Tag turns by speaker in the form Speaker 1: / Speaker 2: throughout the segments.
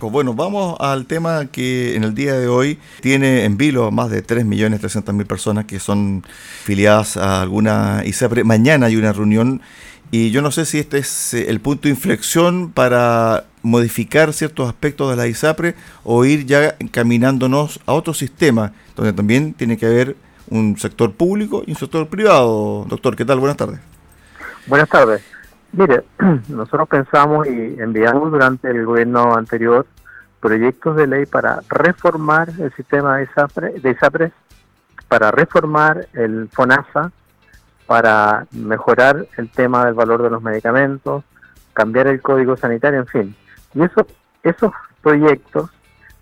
Speaker 1: Bueno, vamos al tema que en el día de hoy tiene en vilo más de 3.300.000 personas que son filiadas a alguna ISAPRE. Mañana hay una reunión y yo no sé si este es eh, el punto de inflexión para modificar ciertos aspectos de la ISAPRE o ir ya encaminándonos a otro sistema, donde también tiene que haber un sector público y un sector privado. Doctor, ¿qué tal? Buenas tardes.
Speaker 2: Buenas tardes. Mire, nosotros pensamos y enviamos durante el gobierno anterior proyectos de ley para reformar el sistema de ISAPRE, de ISAPRES, para reformar el FONASA, para mejorar el tema del valor de los medicamentos, cambiar el código sanitario, en fin. Y eso, esos proyectos,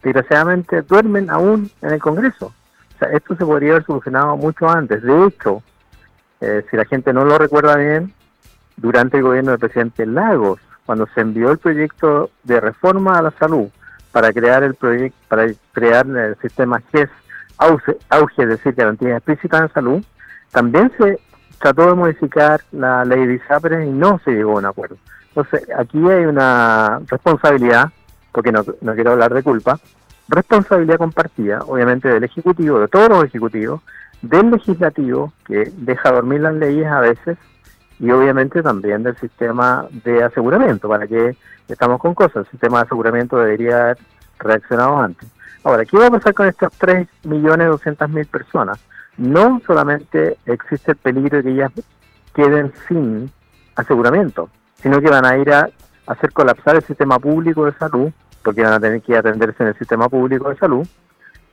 Speaker 2: desgraciadamente, duermen aún en el Congreso. O sea, esto se podría haber solucionado mucho antes. De hecho, eh, si la gente no lo recuerda bien, durante el gobierno del presidente Lagos, cuando se envió el proyecto de reforma a la salud para crear el proyecto, para crear el sistema GES, auge, auge, es decir, garantía explícita en salud, también se trató de modificar la ley de ISAPRES y no se llegó a un acuerdo. Entonces, aquí hay una responsabilidad, porque no quiero hablar de culpa, responsabilidad compartida, obviamente, del Ejecutivo, de todos los ejecutivos, del Legislativo, que deja dormir las leyes a veces, y obviamente también del sistema de aseguramiento, para que estamos con cosas, el sistema de aseguramiento debería haber reaccionado antes. Ahora, ¿qué va a pasar con estas 3.200.000 personas? No solamente existe el peligro de que ellas queden sin aseguramiento, sino que van a ir a hacer colapsar el sistema público de salud, porque van a tener que atenderse en el sistema público de salud,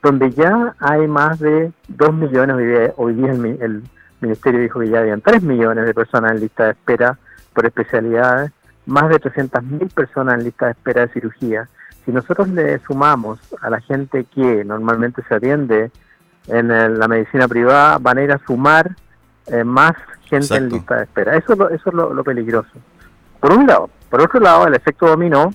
Speaker 2: donde ya hay más de 2 millones, hoy día el, el Ministerio dijo que ya habían 3 millones de personas en lista de espera por especialidades, más de 300.000 personas en lista de espera de cirugía. Si nosotros le sumamos a la gente que normalmente se atiende en la medicina privada, van a ir a sumar eh, más gente en lista de espera. Eso, es lo, eso es lo, peligroso. Por un lado. Por otro lado, el efecto dominó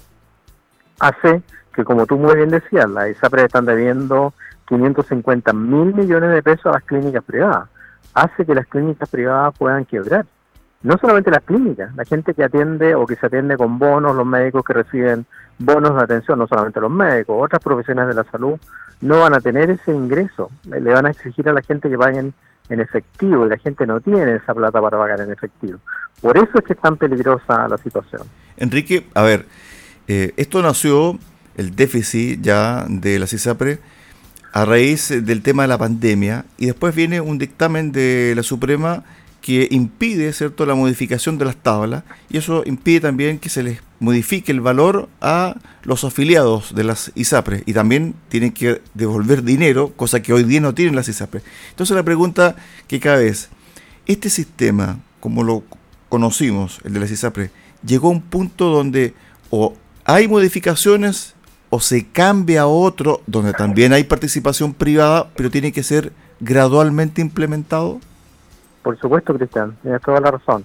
Speaker 2: hace que, como tú muy bien decías, la ISAPRE están debiendo 550 mil millones de pesos a las clínicas privadas hace que las clínicas privadas puedan quebrar. No solamente las clínicas, la gente que atiende o que se atiende con bonos, los médicos que reciben bonos de atención, no solamente los médicos, otras profesiones de la salud no van a tener ese ingreso. Le van a exigir a la gente que paguen en efectivo y la gente no tiene esa plata para pagar en efectivo. Por eso es que es tan peligrosa la situación.
Speaker 1: Enrique, a ver, eh, esto nació, el déficit ya de la CISAPRE, a raíz del tema de la pandemia y después viene un dictamen de la Suprema que impide cierto la modificación de las tablas y eso impide también que se les modifique el valor a los afiliados de las ISAPRES y también tienen que devolver dinero, cosa que hoy día no tienen las ISAPRES. Entonces la pregunta que cabe es, ¿este sistema, como lo conocimos, el de las ISAPRES, llegó a un punto donde o hay modificaciones o se cambia a otro donde también hay participación privada, pero tiene que ser gradualmente implementado?
Speaker 2: Por supuesto, Cristian, tienes toda la razón.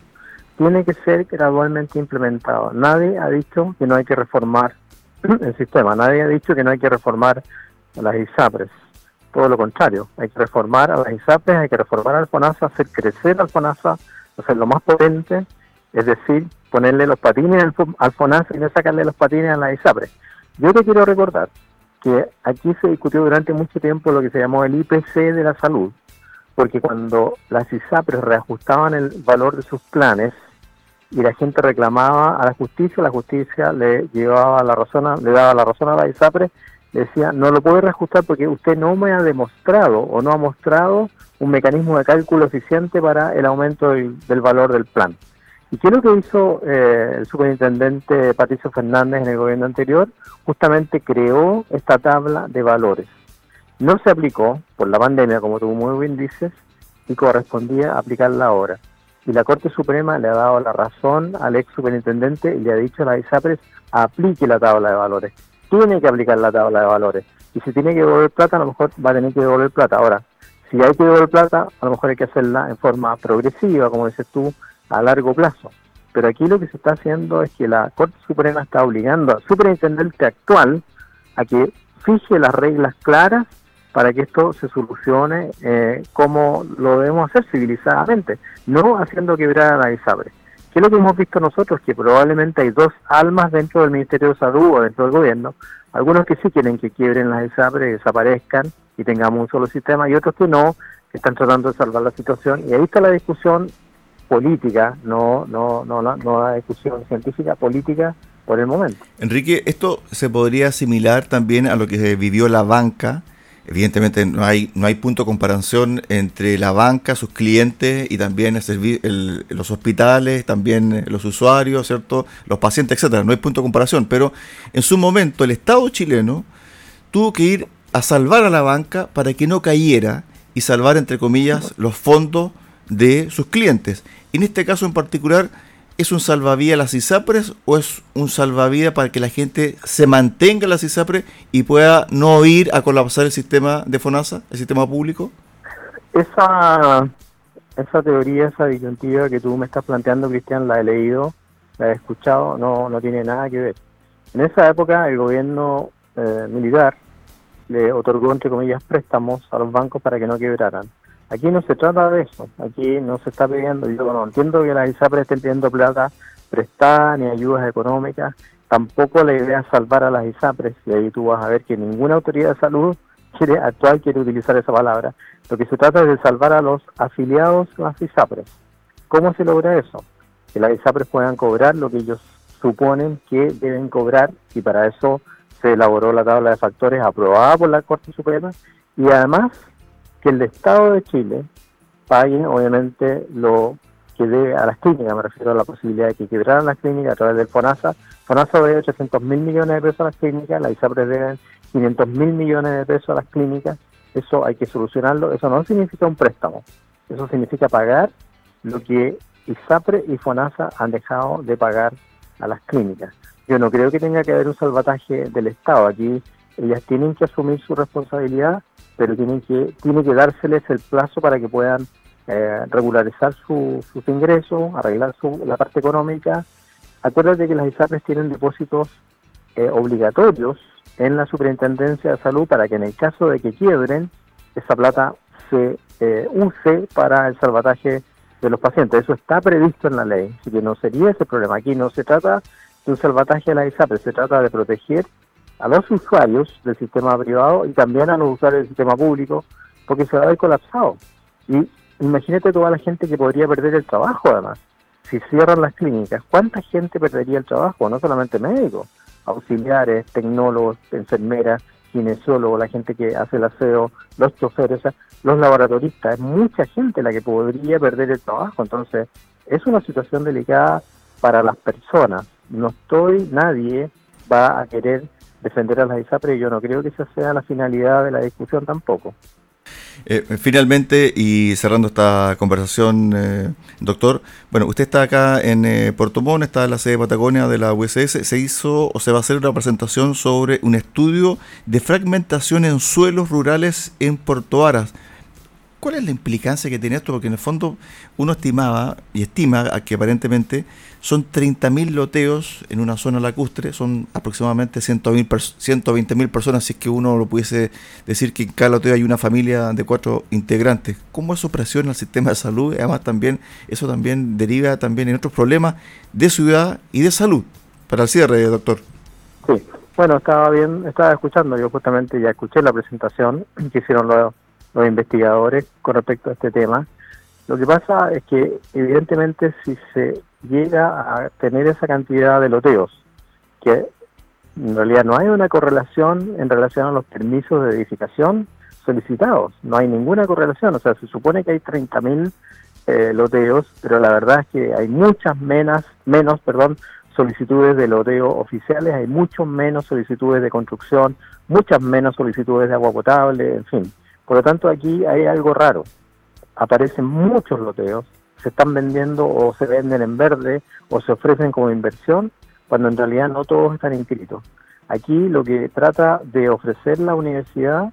Speaker 2: Tiene que ser gradualmente implementado. Nadie ha dicho que no hay que reformar el sistema, nadie ha dicho que no hay que reformar las ISAPRES. Todo lo contrario, hay que reformar a las ISAPRES, hay que reformar al FONASA, hacer crecer al FONASA, hacerlo más potente, es decir, ponerle los patines al, FONASA y no sacarle los patines a las ISAPRES yo te quiero recordar que aquí se discutió durante mucho tiempo lo que se llamó el IPC de la salud, porque cuando las ISAPRES reajustaban el valor de sus planes y la gente reclamaba a la justicia, la justicia le llevaba la razón, le daba la razón a la ISAPRE, le decía, no lo puede reajustar porque usted no me ha demostrado o no ha mostrado un mecanismo de cálculo eficiente para el aumento del valor del plan. ¿Y qué lo que hizo eh, el superintendente Patricio Fernández en el gobierno anterior? Justamente creó esta tabla de valores. No se aplicó por la pandemia, como tú muy bien dices, y correspondía aplicarla ahora. Y la Corte Suprema le ha dado la razón al ex superintendente y le ha dicho a la ISAPRES, aplique la tabla de valores. Tiene que aplicar la tabla de valores. Y si tiene que devolver plata, a lo mejor va a tener que devolver plata. Ahora, si hay que devolver plata, a lo mejor hay que hacerla en forma progresiva, como dices tú, a largo plazo. Pero aquí lo que se está haciendo es que la Corte Suprema está obligando al superintendente actual a que fije las reglas claras para que esto se solucione eh, como lo debemos hacer civilizadamente, no haciendo quebrar a la ISAPRE. ¿Qué es lo que hemos visto nosotros? Que probablemente hay dos almas dentro del Ministerio de Salud o dentro del gobierno. Algunos que sí quieren que quiebren las ISAPRES, desaparezcan y tengamos un solo sistema, y otros que no, que están tratando de salvar la situación. Y ahí está la discusión política, no, no, no, no la discusión científica, política por el momento.
Speaker 1: Enrique, esto se podría asimilar también a lo que vivió la banca Evidentemente no hay, no hay punto de comparación entre la banca, sus clientes y también los hospitales, también los usuarios, ¿cierto? los pacientes, etcétera. No hay punto de comparación, pero en su momento el Estado chileno tuvo que ir a salvar a la banca para que no cayera y salvar, entre comillas, los fondos de sus clientes. En este caso en particular, ¿Es un salvavidas las ISAPRES o es un salvavidas para que la gente se mantenga en las ISAPRES y pueda no ir a colapsar el sistema de FONASA, el sistema público?
Speaker 2: Esa, esa teoría, esa disyuntiva que tú me estás planteando, Cristian, la he leído, la he escuchado, no, no tiene nada que ver. En esa época el gobierno eh, militar le otorgó, entre comillas, préstamos a los bancos para que no quebraran. Aquí no se trata de eso, aquí no se está pidiendo, yo no entiendo que las ISAPRES estén pidiendo plata prestada ni ayudas económicas, tampoco la idea es salvar a las ISAPRES, y ahí tú vas a ver que ninguna autoridad de salud quiere actual quiere utilizar esa palabra. Lo que se trata es de salvar a los afiliados a las ISAPRES. ¿Cómo se logra eso? Que las ISAPRES puedan cobrar lo que ellos suponen que deben cobrar y para eso se elaboró la tabla de factores aprobada por la Corte Suprema y además que el Estado de Chile pague, obviamente, lo que debe a las clínicas, me refiero a la posibilidad de que quebraran las clínicas a través del FONASA. FONASA debe 800 mil millones de pesos a las clínicas, la ISAPRE debe 500 mil millones de pesos a las clínicas. Eso hay que solucionarlo. Eso no significa un préstamo. Eso significa pagar lo que ISAPRE y FONASA han dejado de pagar a las clínicas. Yo no creo que tenga que haber un salvataje del Estado. Aquí ellas tienen que asumir su responsabilidad pero tienen que, tiene que dárseles el plazo para que puedan eh, regularizar sus ingresos, arreglar su, la parte económica. Acuérdate que las ISAPRES tienen depósitos eh, obligatorios en la Superintendencia de Salud para que en el caso de que quiebren, esa plata se eh, use para el salvataje de los pacientes. Eso está previsto en la ley, así que no sería ese problema. Aquí no se trata de un salvataje de la ISAPRES, se trata de proteger a los usuarios del sistema privado y también a los usuarios del sistema público, porque se va a ver colapsado. Y imagínate toda la gente que podría perder el trabajo, además. Si cierran las clínicas, ¿cuánta gente perdería el trabajo? No solamente médicos, auxiliares, tecnólogos, enfermeras, kinesiólogos, la gente que hace el aseo, los choferes, los laboratoristas. Es mucha gente la que podría perder el trabajo. Entonces, es una situación delicada para las personas. No estoy, nadie va a querer defender a las ISAPRE y yo no creo que esa sea la finalidad de la discusión tampoco.
Speaker 1: Eh, finalmente, y cerrando esta conversación, eh, doctor, bueno, usted está acá en eh, Puerto Montt, está en la sede de Patagonia de la USS, se hizo o se va a hacer una presentación sobre un estudio de fragmentación en suelos rurales en Puerto Aras. ¿Cuál es la implicancia que tiene esto? Porque en el fondo uno estimaba y estima que aparentemente son 30.000 loteos en una zona lacustre, son aproximadamente 120.000 personas, si es que uno lo pudiese decir que en cada loteo hay una familia de cuatro integrantes. ¿Cómo eso presiona el sistema de salud? Además también eso también deriva también en otros problemas de ciudad y de salud. Para el cierre, doctor.
Speaker 2: Sí, bueno, estaba bien, estaba escuchando, yo justamente ya escuché la presentación que hicieron los los investigadores con respecto a este tema. Lo que pasa es que evidentemente si se llega a tener esa cantidad de loteos, que en realidad no hay una correlación en relación a los permisos de edificación solicitados, no hay ninguna correlación, o sea, se supone que hay 30.000 eh, loteos, pero la verdad es que hay muchas menos, menos perdón, solicitudes de loteo oficiales, hay mucho menos solicitudes de construcción, muchas menos solicitudes de agua potable, en fin. Por lo tanto, aquí hay algo raro. Aparecen muchos loteos, se están vendiendo o se venden en verde o se ofrecen como inversión, cuando en realidad no todos están inscritos. Aquí lo que trata de ofrecer la universidad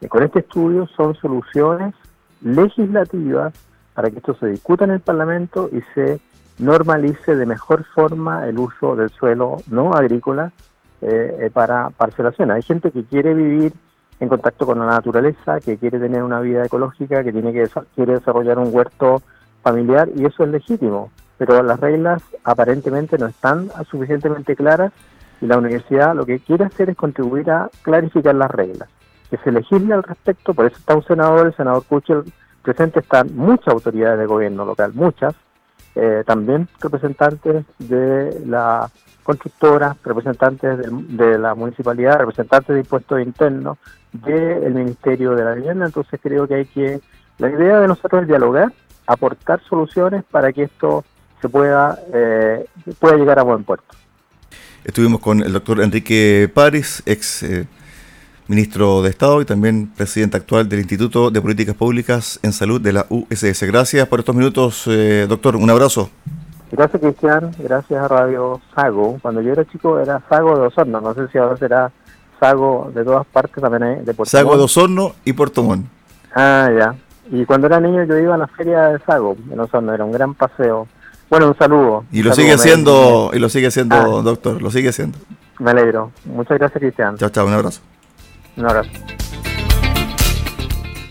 Speaker 2: eh, con este estudio son soluciones legislativas para que esto se discuta en el Parlamento y se normalice de mejor forma el uso del suelo no agrícola eh, eh, para parcelación. Hay gente que quiere vivir en contacto con la naturaleza, que quiere tener una vida ecológica, que tiene que quiere desarrollar un huerto familiar y eso es legítimo. pero las reglas aparentemente no están suficientemente claras y la universidad lo que quiere hacer es contribuir a clarificar las reglas, que se legisle al respecto, por eso está un senador, el senador Kuchel presente, están muchas autoridades de gobierno local, muchas, eh, también representantes de la constructora, representantes de, la municipalidad, representantes de impuestos internos, del Ministerio de la Vivienda, entonces creo que hay que, la idea de nosotros es dialogar, aportar soluciones para que esto se pueda, eh, pueda llegar a buen puerto.
Speaker 1: Estuvimos con el doctor Enrique París, ex eh, ministro de Estado y también presidente actual del Instituto de Políticas Públicas en Salud de la USS. Gracias por estos minutos, eh, doctor. Un abrazo.
Speaker 2: Gracias, Cristian. Gracias a Radio Sago. Cuando yo era chico era Sago de Osorno. No sé si ahora será Sago de todas partes también de
Speaker 1: Puerto Sago de Osorno y Puerto Montt.
Speaker 2: Ah, ya. Y cuando era niño yo iba a la feria de Sago en Osorno. Era un gran paseo bueno, un saludo.
Speaker 1: Y lo sigue haciendo, y lo sigue haciendo, ah. doctor, lo sigue haciendo.
Speaker 2: Me alegro. Muchas gracias, Cristian.
Speaker 1: Chao, chao, un abrazo.
Speaker 2: Un abrazo.